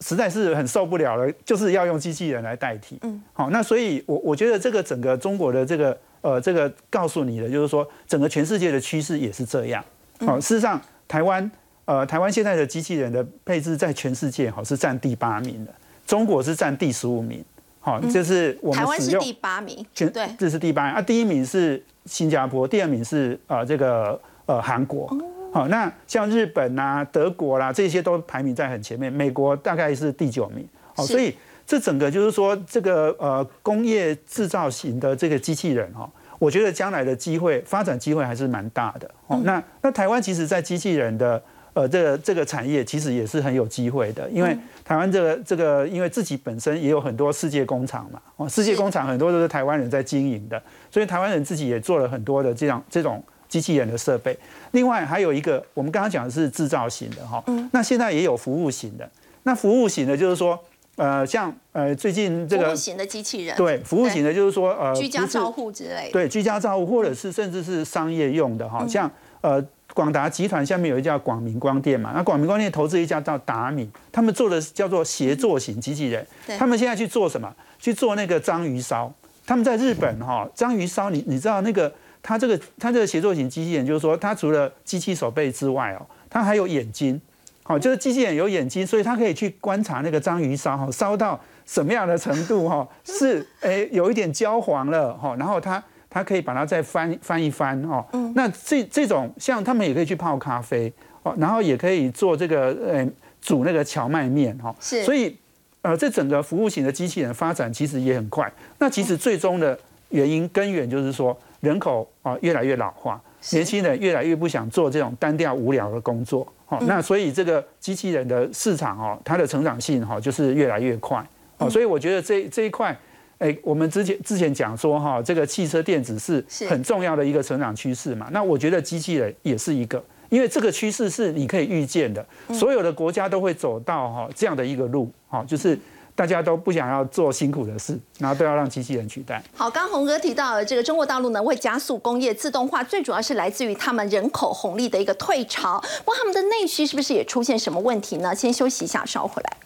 实在是很受不了了，就是要用机器人来代替。嗯，好，那所以我我觉得这个整个中国的这个呃这个告诉你的，就是说整个全世界的趋势也是这样。好，事实上台湾呃台湾现在的机器人的配置在全世界好是占第八名的。中国是占第十五名，好，这是我们台湾是第八名，全对，这是第八名啊。第一名是新加坡，第二名是呃这个呃韩国，好，那像日本呐、德国啦这些都排名在很前面，美国大概是第九名，好，所以这整个就是说这个呃工业制造型的这个机器人哈，我觉得将来的机会发展机会还是蛮大的，哦，那那台湾其实在机器人的。呃，这个这个产业其实也是很有机会的，因为台湾这个这个，因为自己本身也有很多世界工厂嘛，哦，世界工厂很多都是台湾人在经营的，所以台湾人自己也做了很多的这样这种机器人的设备。另外还有一个，我们刚刚讲的是制造型的哈，那现在也有服务型的。那服务型的，就是说，呃，像呃最近这个服务型的机器人，对，服务型的，就是说呃居家照护之类的，对，居家照护或者是甚至是商业用的哈，像呃广达集团下面有一家广明光电嘛，那广明光电投资一家叫达米，他们做的叫做协作型机器人，他们现在去做什么？去做那个章鱼烧。他们在日本哈，章鱼烧，你你知道那个它这个它这个协作型机器人，就是说它除了机器手背之外哦，它还有眼睛。好，就是机器人有眼睛，所以它可以去观察那个章鱼烧哈，烧到什么样的程度哈，是诶有一点焦黄了哈，然后它它可以把它再翻翻一翻哦。那这这种像他们也可以去泡咖啡哦，然后也可以做这个呃煮那个荞麦面哈。是。所以呃，这整个服务型的机器人发展其实也很快。那其实最终的原因根源就是说人口啊越来越老化，年轻人越来越不想做这种单调无聊的工作。好，那所以这个机器人的市场哦，它的成长性哈就是越来越快。哦，所以我觉得这这一块，哎，我们之前之前讲说哈，这个汽车电子是很重要的一个成长趋势嘛。那我觉得机器人也是一个，因为这个趋势是你可以预见的，所有的国家都会走到哈这样的一个路，哈，就是。大家都不想要做辛苦的事，然后都要让机器人取代。好，刚洪哥提到这个中国大陆呢会加速工业自动化，最主要是来自于他们人口红利的一个退潮。不过他们的内需是不是也出现什么问题呢？先休息一下，稍回来。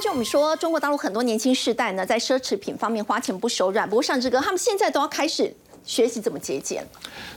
就我们说中国大陆很多年轻世代呢，在奢侈品方面花钱不手软。不过上志哥他们现在都要开始学习怎么节俭。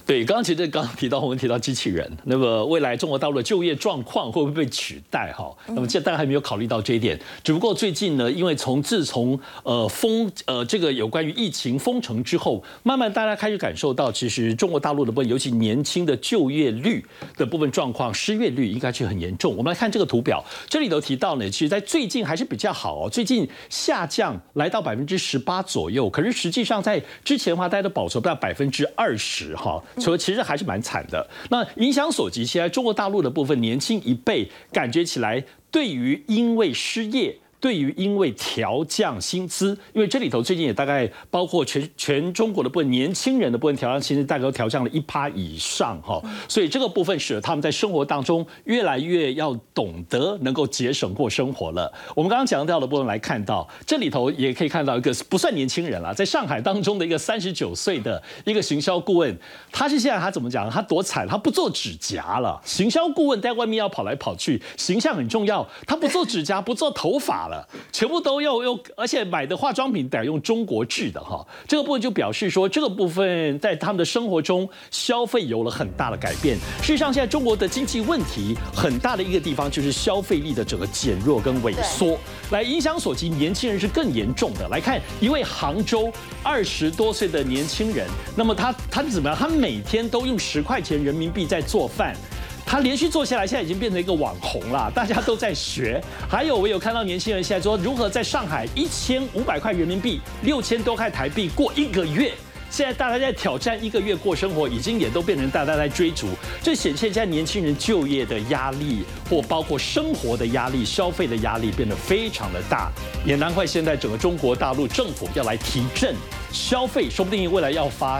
对，刚刚其实刚刚提到我们提到机器人，那么未来中国大陆的就业状况会不会被取代？哈，那么现在大家还没有考虑到这一点。只不过最近呢，因为从自从呃封呃这个有关于疫情封城之后，慢慢大家开始感受到，其实中国大陆的部分，尤其年轻的就业率的部分状况，失业率应该是很严重。我们来看这个图表，这里头提到呢，其实在最近还是比较好哦，最近下降来到百分之十八左右，可是实际上在之前的话，大家都保持不到百分之二十哈。所以其实还是蛮惨的。那影响所及，现在中国大陆的部分年轻一辈感觉起来，对于因为失业。对于因为调降薪资，因为这里头最近也大概包括全全中国的部分年轻人的部分调降薪资，大概都调降了一趴以上哈，所以这个部分使得他们在生活当中越来越要懂得能够节省过生活了。我们刚刚讲到的部分来看到，这里头也可以看到一个不算年轻人了，在上海当中的一个三十九岁的一个行销顾问，他是现在他怎么讲？他多惨，他不做指甲了。行销顾问在外面要跑来跑去，形象很重要，他不做指甲，不做头发了。全部都要用，而且买的化妆品得用中国制的哈。这个部分就表示说，这个部分在他们的生活中消费有了很大的改变。事实上，现在中国的经济问题很大的一个地方就是消费力的整个减弱跟萎缩，来影响所及，年轻人是更严重的。来看一位杭州二十多岁的年轻人，那么他他怎么样？他每天都用十块钱人民币在做饭。他连续做下来，现在已经变成一个网红了，大家都在学。还有，我有看到年轻人现在说如何在上海一千五百块人民币、六千多块台币过一个月。现在大家在挑战一个月过生活，已经也都变成大家在追逐。这显现现在年轻人就业的压力，或包括生活的压力、消费的压力变得非常的大。也难怪现在整个中国大陆政府要来提振消费，说不定未来要发。